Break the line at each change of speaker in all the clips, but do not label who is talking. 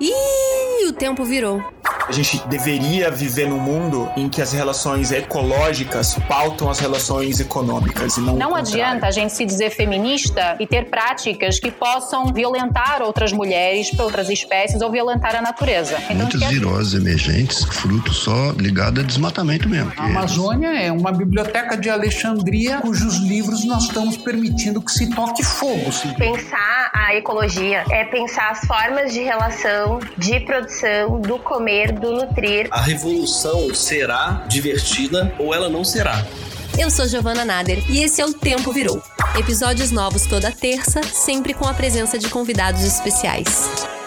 Ih, o tempo virou.
A gente deveria viver num mundo em que as relações ecológicas pautam as relações econômicas e não
Não adianta a gente se dizer feminista e ter práticas que possam violentar outras mulheres, outras espécies ou violentar a natureza.
Então, Muitas quer... viroses emergentes, fruto só ligado a desmatamento mesmo.
A Amazônia é uma biblioteca de Alexandria cujos livros nós estamos permitindo que se toque fogo. Sim.
Pensar a ecologia é pensar as formas de relação, de produção, do comer, do nutrir.
A revolução será divertida ou ela não será.
Eu sou Giovana Nader e esse é o Tempo Virou. Episódios novos toda terça, sempre com a presença de convidados especiais.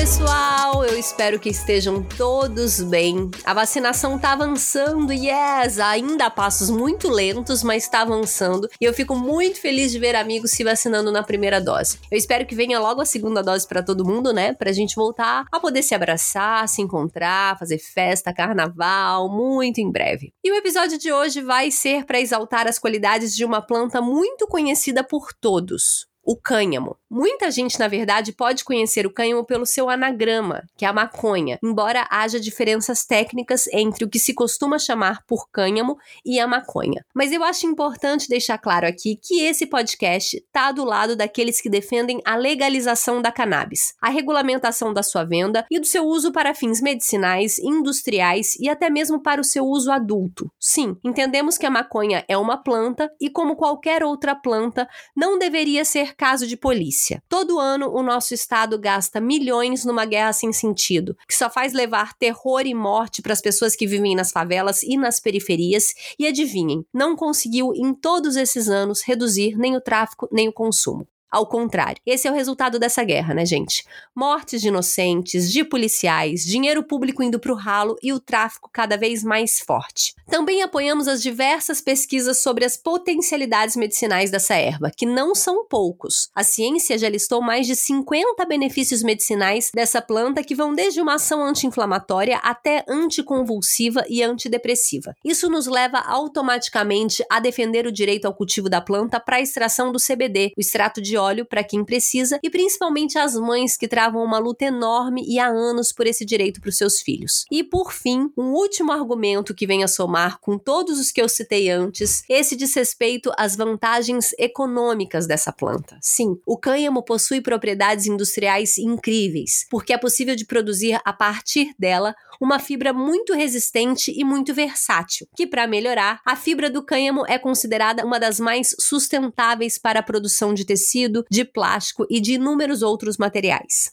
Pessoal! Eu espero que estejam todos bem. A vacinação tá avançando, yes! Ainda a passos muito lentos, mas está avançando. E eu fico muito feliz de ver amigos se vacinando na primeira dose. Eu espero que venha logo a segunda dose para todo mundo, né? Pra gente voltar a poder se abraçar, se encontrar, fazer festa, carnaval, muito em breve. E o episódio de hoje vai ser para exaltar as qualidades de uma planta muito conhecida por todos, o cânhamo. Muita gente, na verdade, pode conhecer o cânhamo pelo seu anagrama, que é a maconha, embora haja diferenças técnicas entre o que se costuma chamar por cânhamo e a maconha. Mas eu acho importante deixar claro aqui que esse podcast está do lado daqueles que defendem a legalização da cannabis, a regulamentação da sua venda e do seu uso para fins medicinais, industriais e até mesmo para o seu uso adulto. Sim, entendemos que a maconha é uma planta e, como qualquer outra planta, não deveria ser caso de polícia. Todo ano, o nosso estado gasta milhões numa guerra sem sentido, que só faz levar terror e morte para as pessoas que vivem nas favelas e nas periferias. E adivinhem, não conseguiu em todos esses anos reduzir nem o tráfico nem o consumo. Ao contrário, esse é o resultado dessa guerra, né, gente? Mortes de inocentes, de policiais, dinheiro público indo para o ralo e o tráfico cada vez mais forte. Também apoiamos as diversas pesquisas sobre as potencialidades medicinais dessa erva, que não são poucos. A ciência já listou mais de 50 benefícios medicinais dessa planta que vão desde uma ação anti-inflamatória até anticonvulsiva e antidepressiva. Isso nos leva automaticamente a defender o direito ao cultivo da planta para a extração do CBD, o extrato de óleo para quem precisa e principalmente as mães que travam uma luta enorme e há anos por esse direito para os seus filhos. E por fim, um último argumento que vem a somar com todos os que eu citei antes, esse diz respeito às vantagens econômicas dessa planta. Sim, o cânhamo possui propriedades industriais incríveis, porque é possível de produzir a partir dela uma fibra muito resistente e muito versátil, que para melhorar, a fibra do cânhamo é considerada uma das mais sustentáveis para a produção de tecido, de plástico e de inúmeros outros materiais.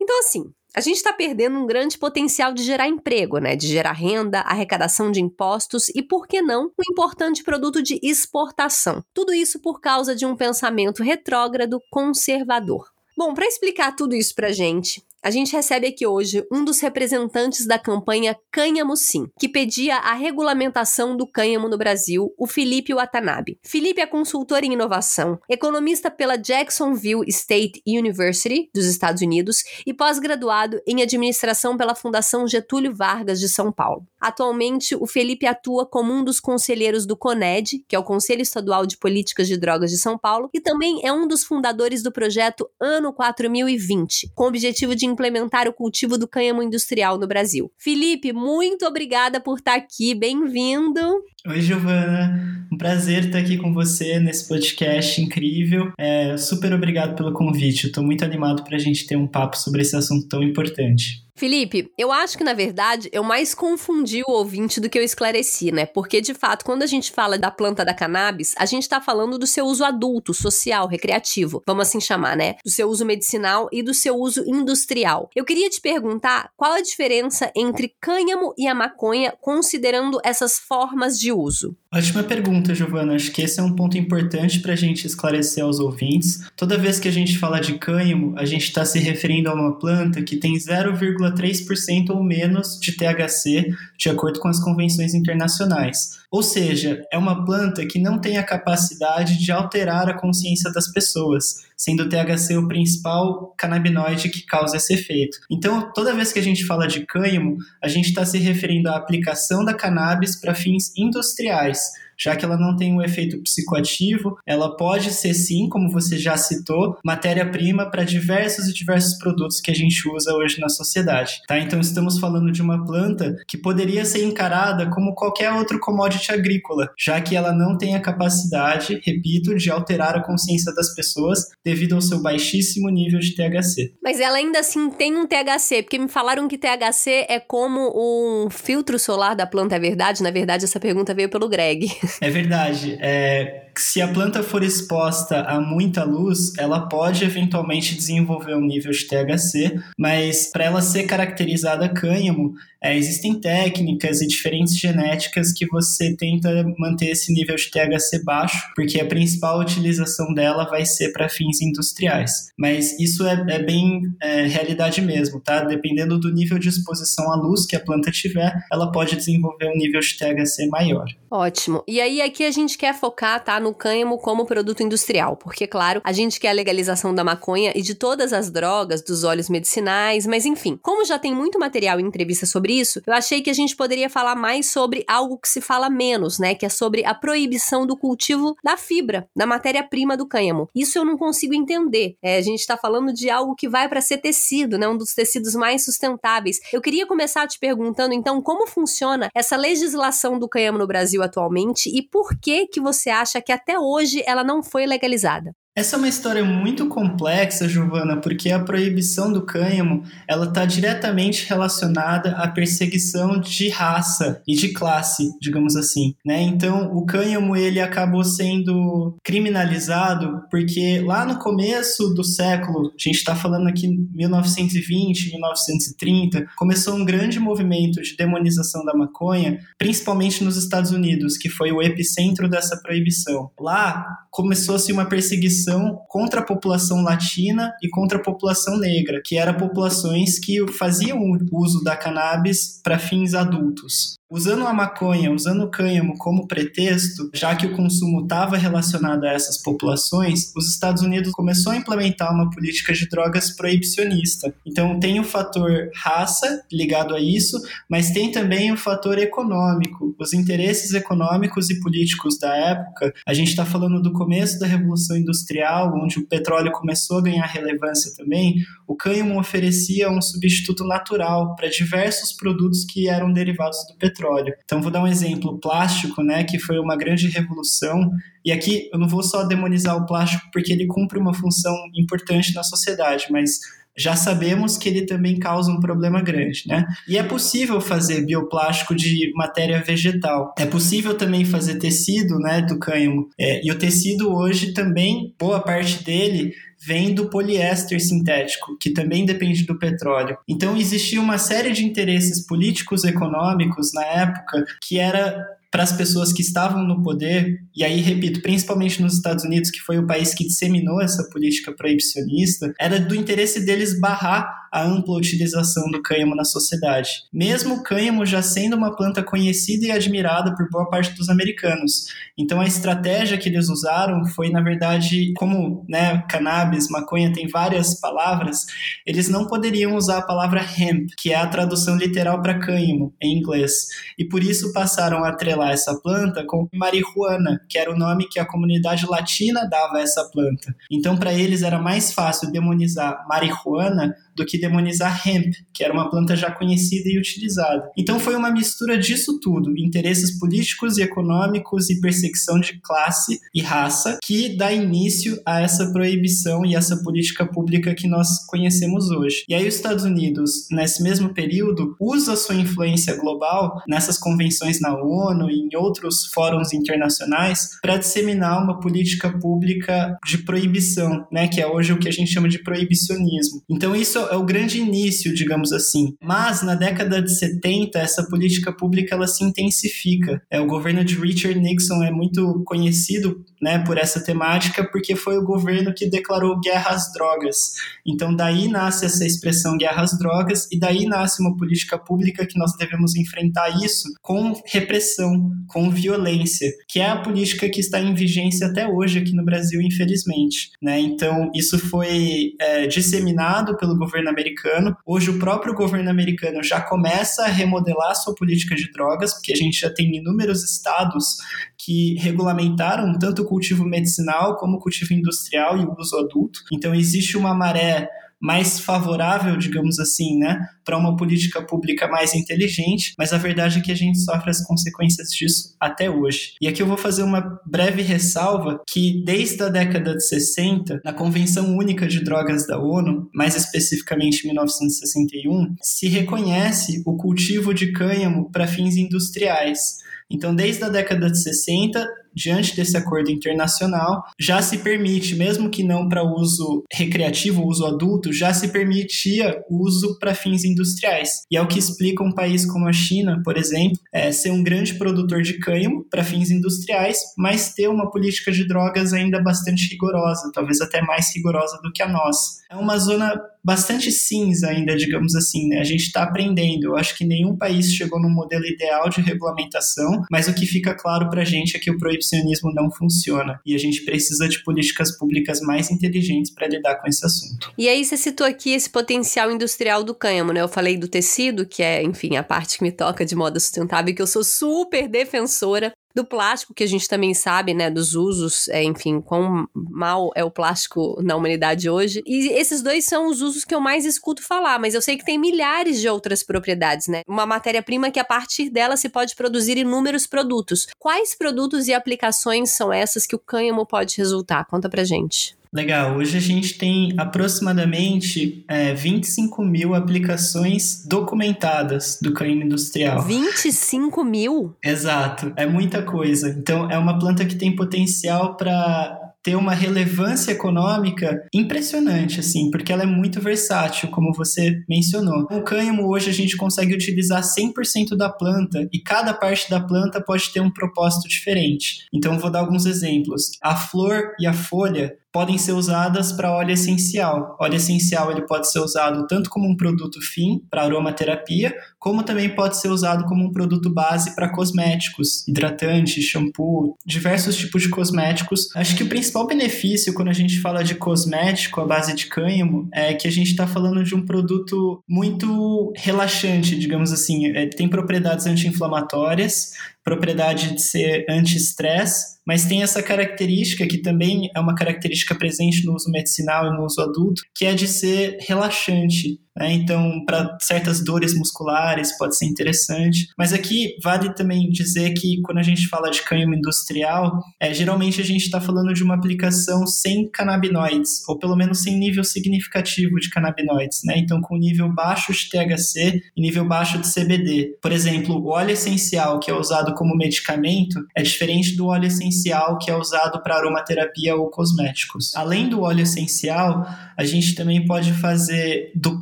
Então assim, a gente está perdendo um grande potencial de gerar emprego, né? De gerar renda, arrecadação de impostos e, por que não, um importante produto de exportação. Tudo isso por causa de um pensamento retrógrado conservador. Bom, para explicar tudo isso para gente, a gente recebe aqui hoje um dos representantes da campanha Cânhamo Sim, que pedia a regulamentação do cânhamo no Brasil, o Felipe Watanabe. Felipe é consultor em inovação, economista pela Jacksonville State University, dos Estados Unidos, e pós-graduado em administração pela Fundação Getúlio Vargas de São Paulo. Atualmente, o Felipe atua como um dos conselheiros do CONED, que é o Conselho Estadual de Políticas de Drogas de São Paulo, e também é um dos fundadores do projeto Ano 4020, com o objetivo de implementar o cultivo do cânhamo industrial no Brasil. Felipe, muito obrigada por estar aqui, bem-vindo.
Oi, Giovana. Um prazer estar aqui com você nesse podcast incrível. É, super obrigado pelo convite. Estou muito animado para a gente ter um papo sobre esse assunto tão importante.
Felipe, eu acho que na verdade eu mais confundi o ouvinte do que eu esclareci, né? Porque de fato, quando a gente fala da planta da cannabis, a gente tá falando do seu uso adulto, social, recreativo, vamos assim chamar, né? Do seu uso medicinal e do seu uso industrial. Eu queria te perguntar qual a diferença entre cânhamo e a maconha, considerando essas formas de uso.
Ótima pergunta, Giovana. Acho que esse é um ponto importante para a gente esclarecer aos ouvintes. Toda vez que a gente fala de cânhamo, a gente está se referindo a uma planta que tem 0,3% ou menos de THC, de acordo com as convenções internacionais. Ou seja, é uma planta que não tem a capacidade de alterar a consciência das pessoas, sendo o THC o principal canabinoide que causa esse efeito. Então, toda vez que a gente fala de cânhamo, a gente está se referindo à aplicação da cannabis para fins industriais já que ela não tem um efeito psicoativo, ela pode ser sim, como você já citou, matéria-prima para diversos e diversos produtos que a gente usa hoje na sociedade, tá? Então estamos falando de uma planta que poderia ser encarada como qualquer outro commodity agrícola, já que ela não tem a capacidade, repito, de alterar a consciência das pessoas devido ao seu baixíssimo nível de THC.
Mas ela ainda assim tem um THC, porque me falaram que THC é como um filtro solar da planta, é verdade? Na verdade, essa pergunta veio pelo Greg.
É verdade. É, se a planta for exposta a muita luz, ela pode eventualmente desenvolver um nível de THC, mas para ela ser caracterizada cânhamo, é, existem técnicas e diferentes genéticas que você tenta manter esse nível de THC baixo, porque a principal utilização dela vai ser para fins industriais. Mas isso é, é bem é, realidade mesmo, tá? Dependendo do nível de exposição à luz que a planta tiver, ela pode desenvolver um nível de THC maior.
Ótimo. E aí aqui a gente quer focar, tá, no cânhamo como produto industrial, porque claro, a gente quer a legalização da maconha e de todas as drogas, dos óleos medicinais, mas enfim, como já tem muito material em entrevista sobre isso, eu achei que a gente poderia falar mais sobre algo que se fala menos, né, que é sobre a proibição do cultivo da fibra, da matéria-prima do cânhamo. Isso eu não consigo entender. É, a gente está falando de algo que vai para ser tecido, né, um dos tecidos mais sustentáveis. Eu queria começar te perguntando então como funciona essa legislação do cânhamo no Brasil atualmente e por que que você acha que até hoje ela não foi legalizada?
Essa é uma história muito complexa, Giovana, porque a proibição do cânhamo ela está diretamente relacionada à perseguição de raça e de classe, digamos assim. Né? Então, o cânhamo ele acabou sendo criminalizado porque lá no começo do século, a gente está falando aqui 1920, 1930, começou um grande movimento de demonização da maconha, principalmente nos Estados Unidos, que foi o epicentro dessa proibição. Lá começou-se uma perseguição contra a população latina e contra a população negra, que eram populações que faziam uso da cannabis para fins adultos. Usando a maconha, usando o cânhamo como pretexto, já que o consumo estava relacionado a essas populações, os Estados Unidos começou a implementar uma política de drogas proibicionista. Então tem o fator raça ligado a isso, mas tem também o fator econômico, os interesses econômicos e políticos da época. A gente está falando do começo da Revolução Industrial, onde o petróleo começou a ganhar relevância também. O cânhamo oferecia um substituto natural para diversos produtos que eram derivados do petróleo petróleo. Então, vou dar um exemplo: plástico, né, que foi uma grande revolução. E aqui eu não vou só demonizar o plástico porque ele cumpre uma função importante na sociedade, mas já sabemos que ele também causa um problema grande, né? E é possível fazer bioplástico de matéria vegetal. É possível também fazer tecido, né, do cânhamo. É, e o tecido hoje também, boa parte dele vem do poliéster sintético, que também depende do petróleo. Então existia uma série de interesses políticos econômicos na época que era para as pessoas que estavam no poder, e aí, repito, principalmente nos Estados Unidos, que foi o país que disseminou essa política proibicionista, era do interesse deles barrar a ampla utilização do cânhamo na sociedade. Mesmo o cânhamo já sendo uma planta conhecida e admirada por boa parte dos americanos. Então, a estratégia que eles usaram foi, na verdade, como né, cannabis, maconha tem várias palavras, eles não poderiam usar a palavra hemp, que é a tradução literal para cânhamo em inglês. E por isso passaram a atrelar essa planta com marihuana, que era o nome que a comunidade latina dava a essa planta. Então, para eles era mais fácil demonizar marihuana do que demonizar hemp, que era uma planta já conhecida e utilizada. Então foi uma mistura disso tudo, interesses políticos e econômicos e perseguição de classe e raça, que dá início a essa proibição e essa política pública que nós conhecemos hoje. E aí os Estados Unidos, nesse mesmo período, usa sua influência global nessas convenções na ONU e em outros fóruns internacionais para disseminar uma política pública de proibição, né, que é hoje o que a gente chama de proibicionismo. Então isso é o grande início, digamos assim. Mas na década de 70, essa política pública ela se intensifica. É, o governo de Richard Nixon é muito conhecido né, por essa temática porque foi o governo que declarou guerra às drogas. Então daí nasce essa expressão guerra às drogas e daí nasce uma política pública que nós devemos enfrentar isso com repressão, com violência, que é a política que está em vigência até hoje aqui no Brasil, infelizmente. Né? Então isso foi é, disseminado pelo governo governo americano. Hoje, o próprio governo americano já começa a remodelar sua política de drogas, porque a gente já tem inúmeros estados que regulamentaram tanto o cultivo medicinal como o cultivo industrial e o uso adulto. Então, existe uma maré mais favorável, digamos assim, né, para uma política pública mais inteligente, mas a verdade é que a gente sofre as consequências disso até hoje. E aqui eu vou fazer uma breve ressalva que desde a década de 60, na Convenção Única de Drogas da ONU, mais especificamente em 1961, se reconhece o cultivo de cânhamo para fins industriais. Então, desde a década de 60, diante desse acordo internacional, já se permite, mesmo que não para uso recreativo, uso adulto, já se permitia uso para fins industriais. E é o que explica um país como a China, por exemplo, é, ser um grande produtor de cânhamo para fins industriais, mas ter uma política de drogas ainda bastante rigorosa, talvez até mais rigorosa do que a nossa. É uma zona bastante cinza ainda, digamos assim, né? A gente está aprendendo. Eu acho que nenhum país chegou no modelo ideal de regulamentação, mas o que fica claro para a gente é que o proibicionismo não funciona e a gente precisa de políticas públicas mais inteligentes para lidar com esse assunto.
E aí você citou aqui esse potencial industrial do cânhamo, né? Eu falei do tecido, que é, enfim, a parte que me toca de moda sustentável, que eu sou super defensora do plástico, que a gente também sabe, né, dos usos, é, enfim, quão mal é o plástico na humanidade hoje. E esses dois são os usos que eu mais escuto falar, mas eu sei que tem milhares de outras propriedades, né? Uma matéria-prima que a partir dela se pode produzir inúmeros produtos. Quais produtos e aplicações são essas que o cânhamo pode resultar? Conta pra gente.
Legal, hoje a gente tem aproximadamente é, 25 mil aplicações documentadas do cânhamo industrial.
25 mil?
Exato, é muita coisa. Então, é uma planta que tem potencial para ter uma relevância econômica impressionante, assim, porque ela é muito versátil, como você mencionou. O cânhamo hoje a gente consegue utilizar 100% da planta e cada parte da planta pode ter um propósito diferente. Então, vou dar alguns exemplos. A flor e a folha podem ser usadas para óleo essencial. Óleo essencial ele pode ser usado tanto como um produto fim para aromaterapia, como também pode ser usado como um produto base para cosméticos, hidratante, shampoo, diversos tipos de cosméticos. Acho que o principal benefício quando a gente fala de cosmético à base de cânhamo é que a gente está falando de um produto muito relaxante, digamos assim. É, tem propriedades anti-inflamatórias, propriedade de ser anti-estresse, mas tem essa característica que também é uma característica presente no uso medicinal e no uso adulto, que é de ser relaxante. Né? Então, para certas dores musculares pode ser interessante. Mas aqui vale também dizer que quando a gente fala de cânhamo industrial, é, geralmente a gente está falando de uma aplicação sem canabinoides, ou pelo menos sem nível significativo de canabinoides. Né? Então, com nível baixo de THC e nível baixo de CBD. Por exemplo, o óleo essencial, que é usado como medicamento, é diferente do óleo essencial que é usado para aromaterapia ou cosméticos. Além do óleo essencial, a gente também pode fazer do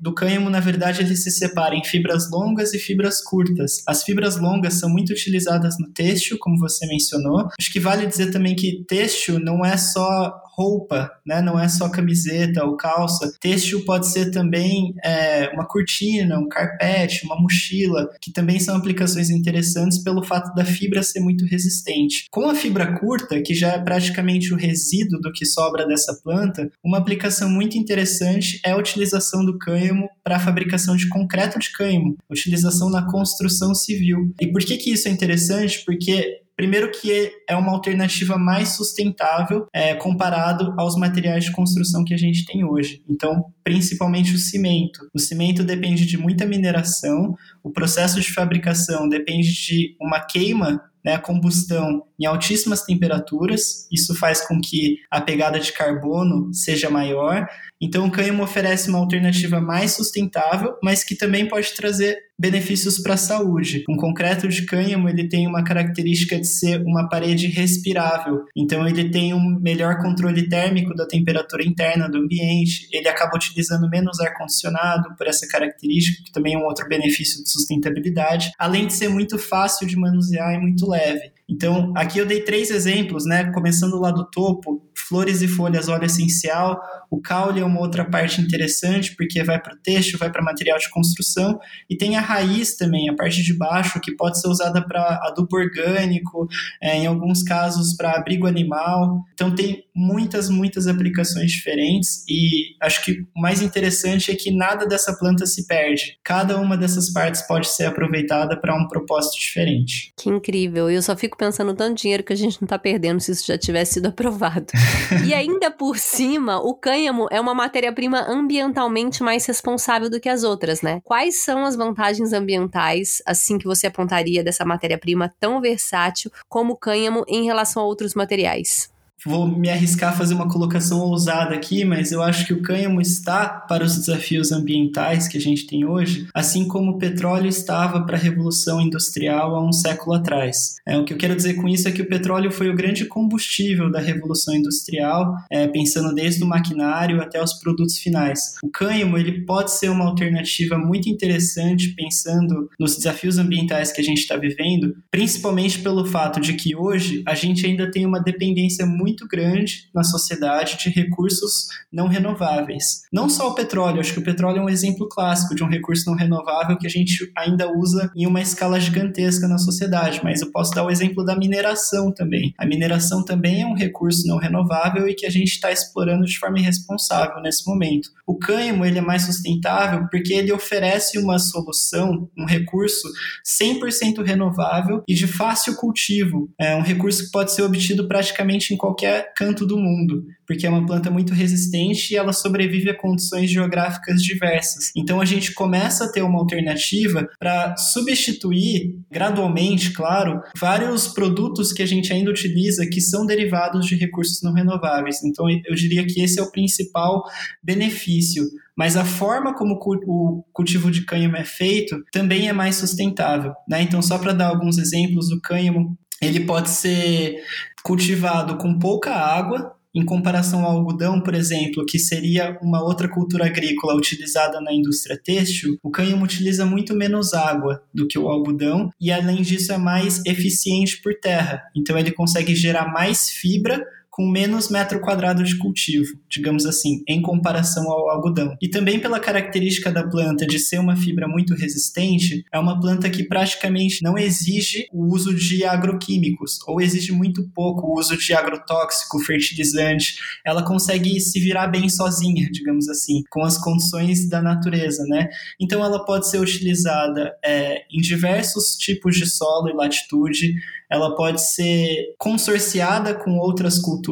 do cânhamo, na verdade, ele se separa em fibras longas e fibras curtas. As fibras longas são muito utilizadas no têxtil, como você mencionou. Acho que vale dizer também que têxtil não é só roupa, né? Não é só camiseta ou calça. Têxtil pode ser também é, uma cortina, um carpete, uma mochila, que também são aplicações interessantes pelo fato da fibra ser muito resistente. Com a fibra curta, que já é praticamente o resíduo do que sobra dessa planta, uma aplicação muito interessante é a utilização do cânhamo para a fabricação de concreto de cânhamo, utilização na construção civil. E por que que isso é interessante? Porque Primeiro que é uma alternativa mais sustentável é, comparado aos materiais de construção que a gente tem hoje. Então, principalmente o cimento. O cimento depende de muita mineração, o processo de fabricação depende de uma queima né, combustão em altíssimas temperaturas, isso faz com que a pegada de carbono seja maior. Então, o cânhamo oferece uma alternativa mais sustentável, mas que também pode trazer benefícios para a saúde. Um concreto de cânhamo ele tem uma característica de ser uma parede respirável, então ele tem um melhor controle térmico da temperatura interna do ambiente, ele acaba utilizando menos ar condicionado por essa característica, que também é um outro benefício de sustentabilidade, além de ser muito fácil de manusear e muito leve. Então, aqui eu dei três exemplos, né? Começando lá do topo, flores e folhas, óleo essencial. O caule é uma outra parte interessante, porque vai para o têxtil, vai para material de construção. E tem a raiz também, a parte de baixo, que pode ser usada para adubo orgânico, é, em alguns casos para abrigo animal. Então tem muitas, muitas aplicações diferentes. E acho que o mais interessante é que nada dessa planta se perde. Cada uma dessas partes pode ser aproveitada para um propósito diferente.
Que incrível. Eu só fico pensando tanto dinheiro que a gente não está perdendo se isso já tivesse sido aprovado. e ainda por cima, o cânhamo é uma matéria-prima ambientalmente mais responsável do que as outras, né? Quais são as vantagens ambientais, assim que você apontaria dessa matéria-prima tão versátil como o cânhamo em relação a outros materiais?
Vou me arriscar a fazer uma colocação ousada aqui, mas eu acho que o cânhamo está para os desafios ambientais que a gente tem hoje, assim como o petróleo estava para a revolução industrial há um século atrás. É, o que eu quero dizer com isso é que o petróleo foi o grande combustível da revolução industrial, é, pensando desde o maquinário até os produtos finais. O cânhamo ele pode ser uma alternativa muito interessante pensando nos desafios ambientais que a gente está vivendo, principalmente pelo fato de que hoje a gente ainda tem uma dependência muito muito grande na sociedade de recursos não renováveis. Não só o petróleo, acho que o petróleo é um exemplo clássico de um recurso não renovável que a gente ainda usa em uma escala gigantesca na sociedade, mas eu posso dar o exemplo da mineração também. A mineração também é um recurso não renovável e que a gente está explorando de forma irresponsável nesse momento. O cânhamo ele é mais sustentável porque ele oferece uma solução, um recurso 100% renovável e de fácil cultivo. É um recurso que pode ser obtido praticamente em qualquer qualquer canto do mundo, porque é uma planta muito resistente e ela sobrevive a condições geográficas diversas. Então a gente começa a ter uma alternativa para substituir gradualmente, claro, vários produtos que a gente ainda utiliza que são derivados de recursos não renováveis. Então eu diria que esse é o principal benefício mas a forma como o cultivo de cânhamo é feito também é mais sustentável. Né? Então, só para dar alguns exemplos, o cânhamo ele pode ser cultivado com pouca água, em comparação ao algodão, por exemplo, que seria uma outra cultura agrícola utilizada na indústria têxtil, o cânhamo utiliza muito menos água do que o algodão e, além disso, é mais eficiente por terra. Então, ele consegue gerar mais fibra com menos metro quadrado de cultivo, digamos assim, em comparação ao algodão. E também pela característica da planta de ser uma fibra muito resistente, é uma planta que praticamente não exige o uso de agroquímicos, ou exige muito pouco o uso de agrotóxico, fertilizante. Ela consegue se virar bem sozinha, digamos assim, com as condições da natureza, né? Então ela pode ser utilizada é, em diversos tipos de solo e latitude, ela pode ser consorciada com outras culturas,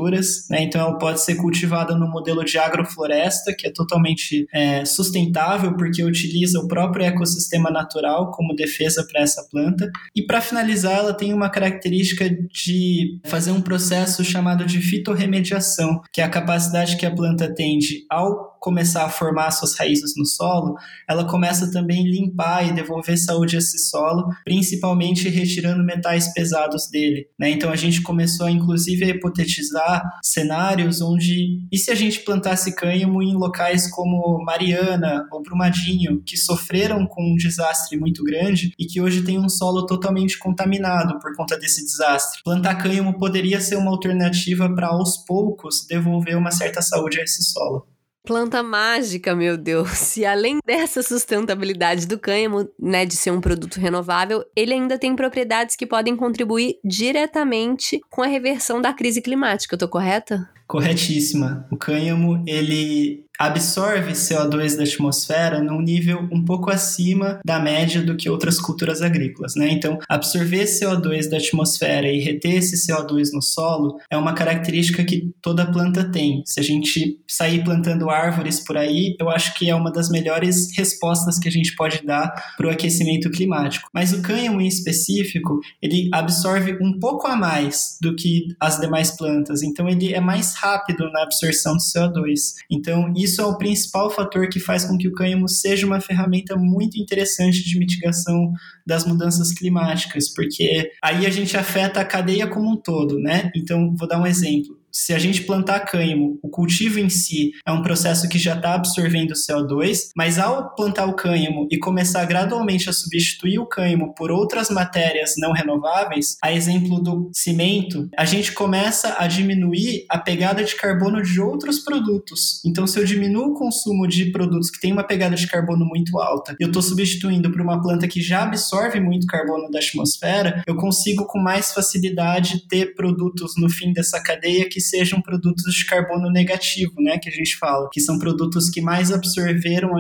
né? então ela pode ser cultivada no modelo de agrofloresta, que é totalmente é, sustentável, porque utiliza o próprio ecossistema natural como defesa para essa planta. E para finalizar, ela tem uma característica de fazer um processo chamado de fitorremediação, que é a capacidade que a planta tem de, ao começar a formar suas raízes no solo, ela começa também a limpar e devolver saúde a esse solo, principalmente retirando metais pesados dele. Né? Então a gente começou, inclusive, a hipotetizar cenários onde, e se a gente plantasse cânhamo em locais como Mariana ou Brumadinho, que sofreram com um desastre muito grande e que hoje tem um solo totalmente contaminado por conta desse desastre. Plantar cânhamo poderia ser uma alternativa para, aos poucos, devolver uma certa saúde a esse solo.
Planta mágica, meu Deus. E além dessa sustentabilidade do cânhamo, né, de ser um produto renovável, ele ainda tem propriedades que podem contribuir diretamente com a reversão da crise climática, eu tô correta?
Corretíssima. O cânhamo, ele absorve CO2 da atmosfera num nível um pouco acima da média do que outras culturas agrícolas, né? Então, absorver CO2 da atmosfera e reter esse CO2 no solo é uma característica que toda planta tem. Se a gente sair plantando árvores por aí, eu acho que é uma das melhores respostas que a gente pode dar para o aquecimento climático. Mas o cânhamo em específico, ele absorve um pouco a mais do que as demais plantas, então ele é mais rápido na absorção de CO2. Então, isso é o principal fator que faz com que o cânhamo seja uma ferramenta muito interessante de mitigação das mudanças climáticas, porque aí a gente afeta a cadeia como um todo, né? Então, vou dar um exemplo se a gente plantar cânhamo, o cultivo em si é um processo que já está absorvendo CO2, mas ao plantar o cânhamo e começar gradualmente a substituir o cânhamo por outras matérias não renováveis, a exemplo do cimento, a gente começa a diminuir a pegada de carbono de outros produtos. Então, se eu diminuo o consumo de produtos que têm uma pegada de carbono muito alta, e eu estou substituindo por uma planta que já absorve muito carbono da atmosfera, eu consigo com mais facilidade ter produtos no fim dessa cadeia que sejam produtos de carbono negativo, né, que a gente fala, que são produtos que mais absorveram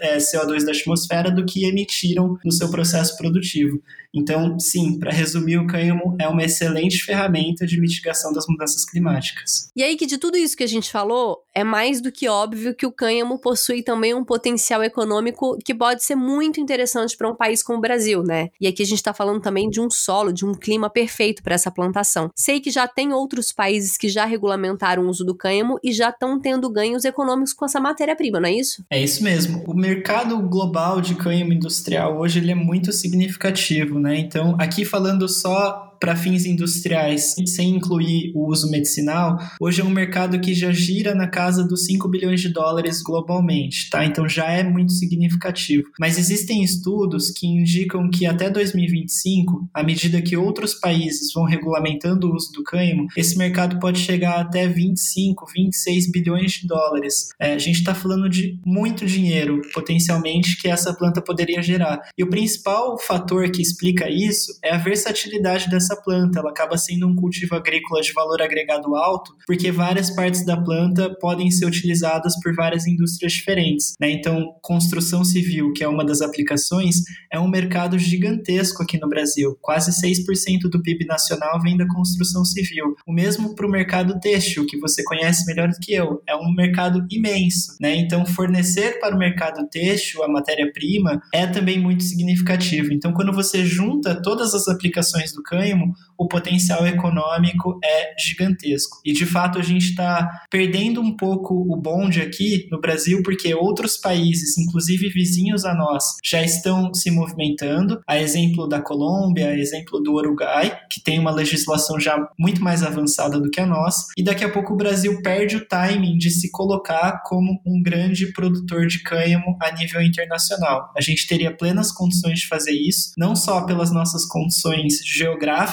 é, CO2 da atmosfera do que emitiram no seu processo produtivo. Então, sim, para resumir, o cânhamo é uma excelente ferramenta de mitigação das mudanças climáticas.
E aí que de tudo isso que a gente falou, é mais do que óbvio que o cânhamo possui também um potencial econômico que pode ser muito interessante para um país como o Brasil, né? E aqui a gente está falando também de um solo, de um clima perfeito para essa plantação. Sei que já tem outros países que já regulamentaram o uso do cânhamo e já estão tendo ganhos econômicos com essa matéria-prima, não é isso?
É isso mesmo. O mercado global de cânhamo industrial hoje ele é muito significativo né? Então, aqui falando só para fins industriais, sem incluir o uso medicinal, hoje é um mercado que já gira na casa dos 5 bilhões de dólares globalmente, tá? Então já é muito significativo. Mas existem estudos que indicam que até 2025, à medida que outros países vão regulamentando o uso do cânhamo, esse mercado pode chegar até 25, 26 bilhões de dólares. É, a gente está falando de muito dinheiro, potencialmente, que essa planta poderia gerar. E o principal fator que explica isso é a versatilidade dessa essa planta. Ela acaba sendo um cultivo agrícola de valor agregado alto, porque várias partes da planta podem ser utilizadas por várias indústrias diferentes. Né? Então, construção civil, que é uma das aplicações, é um mercado gigantesco aqui no Brasil. Quase 6% do PIB nacional vem da construção civil. O mesmo para o mercado têxtil, que você conhece melhor do que eu. É um mercado imenso. Né? Então, fornecer para o mercado têxtil a matéria-prima é também muito significativo. Então, quando você junta todas as aplicações do cânhamo, o potencial econômico é gigantesco. E de fato a gente está perdendo um pouco o bonde aqui no Brasil, porque outros países, inclusive vizinhos a nós, já estão se movimentando. A exemplo da Colômbia, a exemplo do Uruguai, que tem uma legislação já muito mais avançada do que a nossa. E daqui a pouco o Brasil perde o timing de se colocar como um grande produtor de cânhamo a nível internacional. A gente teria plenas condições de fazer isso, não só pelas nossas condições geográficas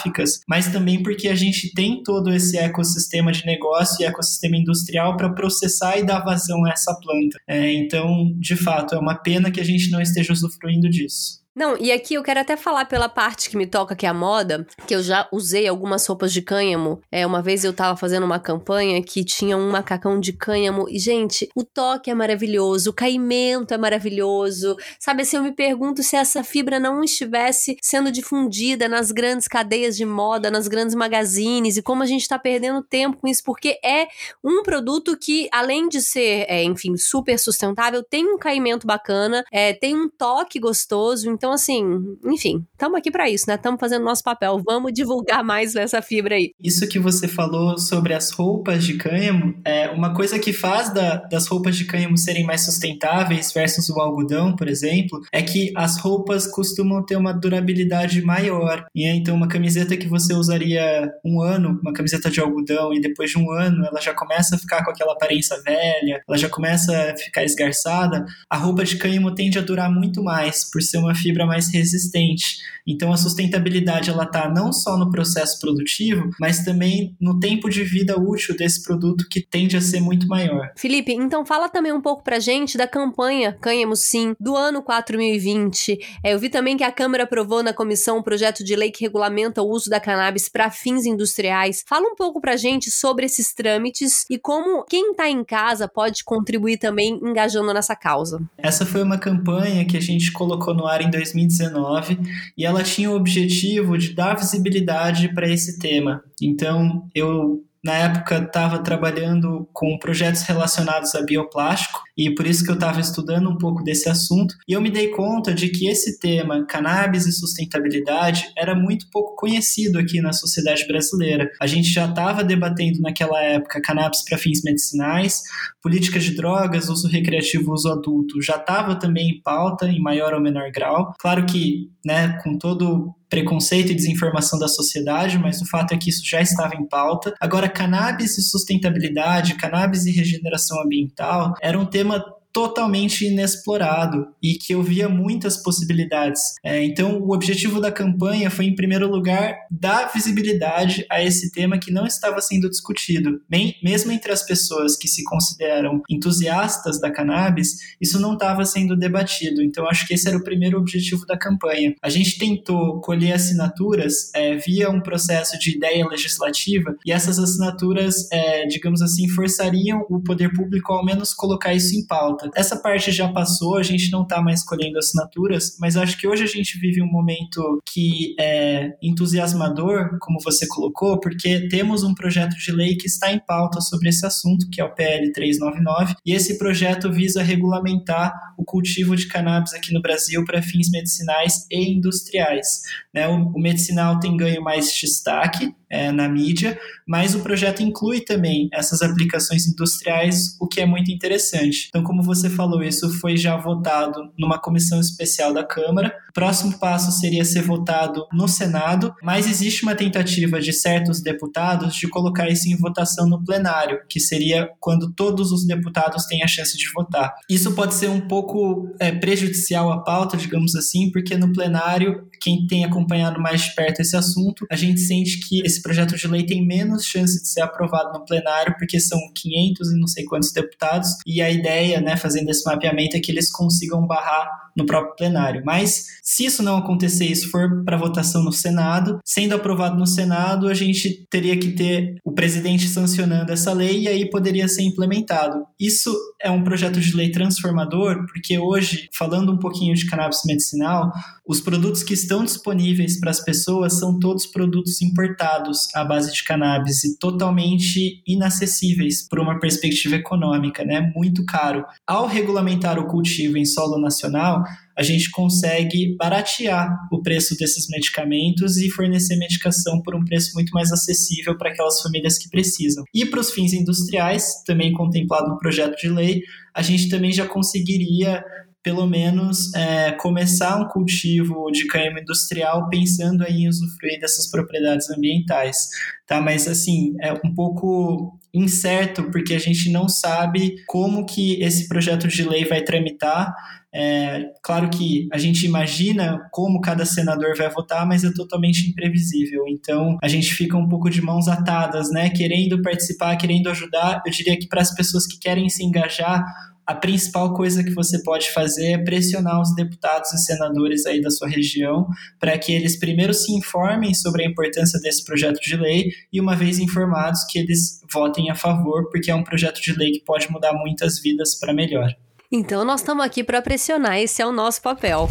mas também porque a gente tem todo esse ecossistema de negócio e ecossistema industrial para processar e dar vazão a essa planta. É, então, de fato, é uma pena que a gente não esteja usufruindo disso.
Não, e aqui eu quero até falar pela parte que me toca, que é a moda, que eu já usei algumas roupas de cânhamo. É, uma vez eu tava fazendo uma campanha que tinha um macacão de cânhamo e, gente, o toque é maravilhoso, o caimento é maravilhoso. Sabe assim, eu me pergunto se essa fibra não estivesse sendo difundida nas grandes cadeias de moda, nas grandes magazines e como a gente tá perdendo tempo com isso, porque é um produto que, além de ser, é, enfim, super sustentável, tem um caimento bacana, é, tem um toque gostoso, então então, assim, enfim, estamos aqui para isso, né? Estamos fazendo nosso papel. Vamos divulgar mais essa fibra aí.
Isso que você falou sobre as roupas de cânhamo, é uma coisa que faz da, das roupas de cânhamo serem mais sustentáveis versus o algodão, por exemplo, é que as roupas costumam ter uma durabilidade maior. E então, uma camiseta que você usaria um ano, uma camiseta de algodão, e depois de um ano ela já começa a ficar com aquela aparência velha, ela já começa a ficar esgarçada, a roupa de cânhamo tende a durar muito mais, por ser uma fibra fibra mais resistente. Então a sustentabilidade ela está não só no processo produtivo, mas também no tempo de vida útil desse produto que tende a ser muito maior.
Felipe, então fala também um pouco pra gente da campanha Cânhamo Sim do ano 4020. É, eu vi também que a Câmara aprovou na comissão um projeto de lei que regulamenta o uso da cannabis para fins industriais. Fala um pouco pra gente sobre esses trâmites e como quem está em casa pode contribuir também engajando nessa causa.
Essa foi uma campanha que a gente colocou no ar em 2019 e ela tinha o objetivo de dar visibilidade para esse tema. Então, eu na época estava trabalhando com projetos relacionados a bioplástico e por isso que eu estava estudando um pouco desse assunto e eu me dei conta de que esse tema cannabis e sustentabilidade era muito pouco conhecido aqui na sociedade brasileira. A gente já estava debatendo naquela época cannabis para fins medicinais, políticas de drogas, uso recreativo, uso adulto já estava também em pauta em maior ou menor grau. Claro que, né, com todo preconceito e desinformação da sociedade, mas o fato é que isso já estava em pauta. Agora, cannabis e sustentabilidade, cannabis e regeneração ambiental era um tema totalmente inexplorado e que eu via muitas possibilidades. É, então, o objetivo da campanha foi, em primeiro lugar, dar visibilidade a esse tema que não estava sendo discutido. Bem, mesmo entre as pessoas que se consideram entusiastas da cannabis, isso não estava sendo debatido. Então, acho que esse era o primeiro objetivo da campanha. A gente tentou colher assinaturas é, via um processo de ideia legislativa e essas assinaturas, é, digamos assim, forçariam o poder público ao menos colocar isso em pauta. Essa parte já passou, a gente não está mais colhendo assinaturas, mas acho que hoje a gente vive um momento que é entusiasmador, como você colocou, porque temos um projeto de lei que está em pauta sobre esse assunto, que é o PL 399, e esse projeto visa regulamentar o cultivo de cannabis aqui no Brasil para fins medicinais e industriais. Né? O, o medicinal tem ganho mais destaque, é, na mídia, mas o projeto inclui também essas aplicações industriais, o que é muito interessante. Então, como você falou, isso foi já votado numa comissão especial da Câmara. O próximo passo seria ser votado no Senado, mas existe uma tentativa de certos deputados de colocar isso em votação no plenário, que seria quando todos os deputados têm a chance de votar. Isso pode ser um pouco é, prejudicial à pauta, digamos assim, porque no plenário, quem tem acompanhado mais de perto esse assunto, a gente sente que esse esse projeto de lei tem menos chance de ser aprovado no plenário, porque são 500 e não sei quantos deputados, e a ideia, né, fazendo esse mapeamento, é que eles consigam barrar no próprio plenário. Mas se isso não acontecer, isso for para votação no Senado, sendo aprovado no Senado, a gente teria que ter o presidente sancionando essa lei e aí poderia ser implementado. Isso é um projeto de lei transformador, porque hoje, falando um pouquinho de cannabis medicinal, os produtos que estão disponíveis para as pessoas são todos produtos importados à base de cannabis e totalmente inacessíveis por uma perspectiva econômica, né? Muito caro. Ao regulamentar o cultivo em solo nacional, a gente consegue baratear o preço desses medicamentos e fornecer medicação por um preço muito mais acessível para aquelas famílias que precisam. E para os fins industriais, também contemplado no projeto de lei, a gente também já conseguiria pelo menos é, começar um cultivo de cânhamo industrial pensando em usufruir dessas propriedades ambientais, tá? Mas assim, é um pouco incerto porque a gente não sabe como que esse projeto de lei vai tramitar. É, claro que a gente imagina como cada senador vai votar, mas é totalmente imprevisível. Então a gente fica um pouco de mãos atadas, né? Querendo participar, querendo ajudar. Eu diria que para as pessoas que querem se engajar, a principal coisa que você pode fazer é pressionar os deputados e senadores aí da sua região para que eles primeiro se informem sobre a importância desse projeto de lei e uma vez informados que eles votem a favor, porque é um projeto de lei que pode mudar muitas vidas para melhor.
Então nós estamos aqui para pressionar, esse é o nosso papel.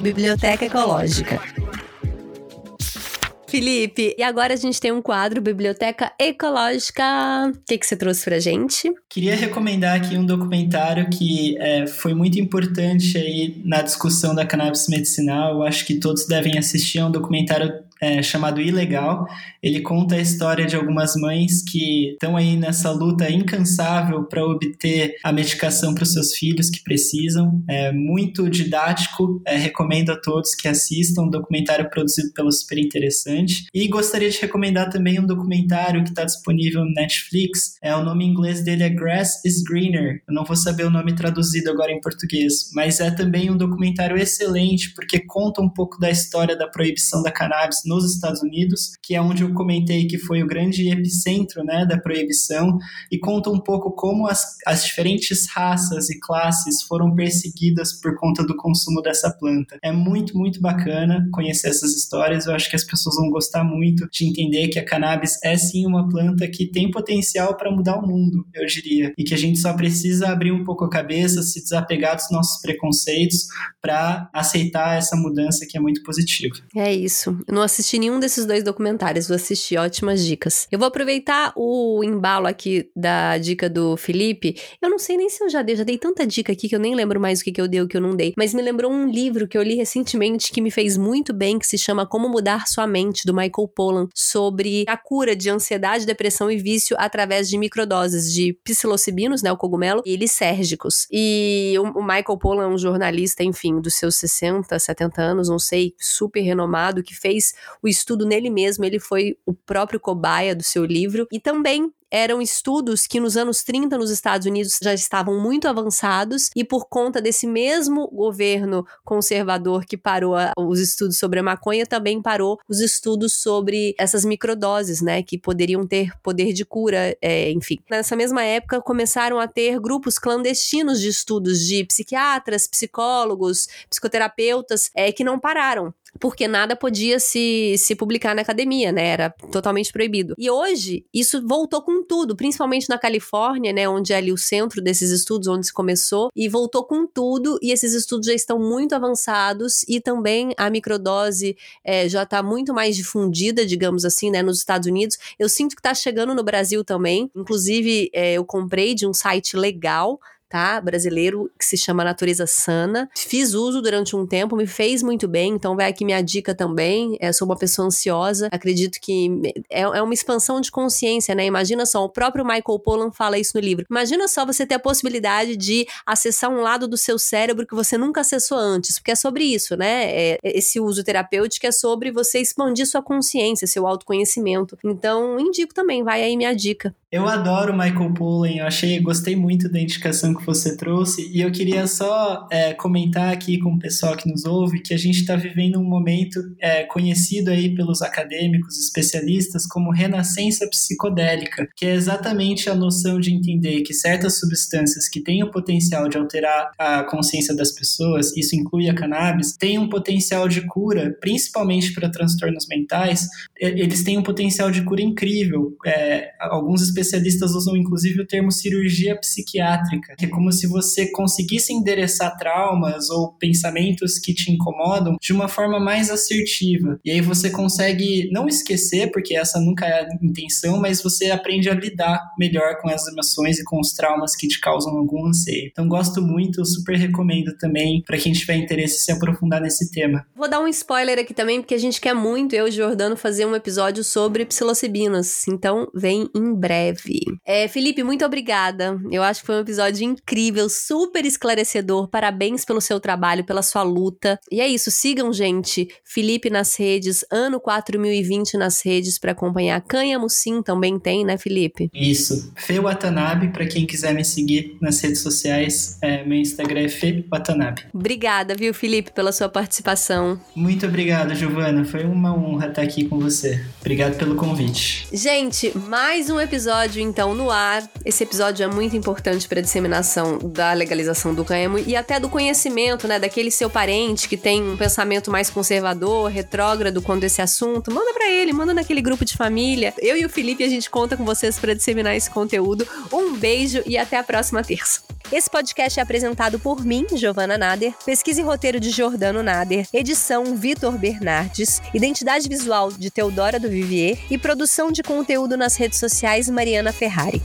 Biblioteca Ecológica. Felipe, e agora a gente tem um quadro Biblioteca Ecológica. O que, que você trouxe pra gente?
Queria recomendar aqui um documentário que é, foi muito importante aí na discussão da cannabis medicinal. Eu acho que todos devem assistir. É um documentário é, chamado Ilegal. Ele conta a história de algumas mães que estão aí nessa luta incansável para obter a medicação para os seus filhos que precisam. É muito didático, é, recomendo a todos que assistam. Um documentário produzido pelo Super Interessante. E gostaria de recomendar também um documentário que está disponível no Netflix. É, o nome em inglês dele é Grass is Greener. Eu não vou saber o nome traduzido agora em português, mas é também um documentário excelente porque conta um pouco da história da proibição da cannabis nos Estados Unidos, que é onde eu comentei que foi o grande epicentro né, da proibição, e conta um pouco como as, as diferentes raças e classes foram perseguidas por conta do consumo dessa planta. É muito, muito bacana conhecer essas histórias. Eu acho que as pessoas vão gostar muito de entender que a cannabis é sim uma planta que tem potencial para mudar o mundo, eu diria, e que a gente só precisa abrir um pouco a cabeça, se desapegar dos nossos preconceitos para aceitar essa mudança que é muito positiva.
É isso. Eu não assisti assisti nenhum desses dois documentários, vou assistir, ótimas dicas. Eu vou aproveitar o embalo aqui da dica do Felipe. Eu não sei nem se eu já dei, já dei tanta dica aqui que eu nem lembro mais o que, que eu dei o que eu não dei, mas me lembrou um livro que eu li recentemente que me fez muito bem, que se chama Como Mudar Sua Mente, do Michael Pollan, sobre a cura de ansiedade, depressão e vício através de microdoses de psilocibinos, né, o cogumelo, e lisérgicos. E o, Michael Pollan é um jornalista, enfim, dos seus 60, 70 anos, não sei, super renomado, que fez o estudo nele mesmo, ele foi o próprio cobaia do seu livro, e também eram estudos que nos anos 30 nos Estados Unidos já estavam muito avançados e por conta desse mesmo governo conservador que parou a, os estudos sobre a maconha, também parou os estudos sobre essas microdoses, né, que poderiam ter poder de cura, é, enfim. Nessa mesma época começaram a ter grupos clandestinos de estudos de psiquiatras, psicólogos, psicoterapeutas, é, que não pararam porque nada podia se, se publicar na academia, né? Era totalmente proibido. E hoje, isso voltou com tudo, principalmente na Califórnia, né? Onde é ali o centro desses estudos, onde se começou, e voltou com tudo, e esses estudos já estão muito avançados, e também a microdose é, já está muito mais difundida, digamos assim, né? Nos Estados Unidos. Eu sinto que está chegando no Brasil também. Inclusive, é, eu comprei de um site legal tá? Brasileiro, que se chama Natureza Sana. Fiz uso durante um tempo, me fez muito bem, então vai aqui minha dica também. Eu sou uma pessoa ansiosa, acredito que é, é uma expansão de consciência, né? Imagina só, o próprio Michael Pollan fala isso no livro. Imagina só você ter a possibilidade de acessar um lado do seu cérebro que você nunca acessou antes, porque é sobre isso, né? É, esse uso terapêutico é sobre você expandir sua consciência, seu autoconhecimento. Então, indico também, vai aí minha dica.
Eu adoro Michael Pollan, eu achei, gostei muito da indicação que você trouxe e eu queria só é, comentar aqui com o pessoal que nos ouve que a gente está vivendo um momento é, conhecido aí pelos acadêmicos, especialistas como renascença psicodélica, que é exatamente a noção de entender que certas substâncias que têm o potencial de alterar a consciência das pessoas, isso inclui a cannabis, têm um potencial de cura, principalmente para transtornos mentais, eles têm um potencial de cura incrível. É, alguns especialistas usam inclusive o termo cirurgia psiquiátrica, que é como se você conseguisse endereçar traumas ou pensamentos que te incomodam de uma forma mais assertiva. E aí você consegue não esquecer, porque essa nunca é a intenção, mas você aprende a lidar melhor com as emoções e com os traumas que te causam algum anseio. Então gosto muito, super recomendo também para quem tiver interesse em se aprofundar nesse tema.
Vou dar um spoiler aqui também, porque a gente quer muito, eu e o Jordano, fazer um episódio sobre psilocibinas. Então vem em breve breve. É, Felipe, muito obrigada. Eu acho que foi um episódio incrível, super esclarecedor. Parabéns pelo seu trabalho, pela sua luta. E é isso, sigam, gente, Felipe nas redes, ano 4020 nas redes para acompanhar. Canha Sim também tem, né, Felipe?
Isso. Fê Watanabe, para quem quiser me seguir nas redes sociais, é, meu Instagram é Fê Watanabe.
Obrigada, viu, Felipe, pela sua participação.
Muito obrigado, Giovana. Foi uma honra estar aqui com você. Obrigado pelo convite.
Gente, mais um episódio episódio, então, no ar. Esse episódio é muito importante para a disseminação da legalização do cânhamo e até do conhecimento, né, daquele seu parente que tem um pensamento mais conservador, retrógrado quanto esse assunto. Manda para ele, manda naquele grupo de família. Eu e o Felipe, a gente conta com vocês para disseminar esse conteúdo. Um beijo e até a próxima terça. Esse podcast é apresentado por mim, Giovana Nader, pesquisa e roteiro de Jordano Nader, edição Vitor Bernardes, identidade visual de Teodora do Vivier e produção de conteúdo nas redes sociais Mariana Ferrari.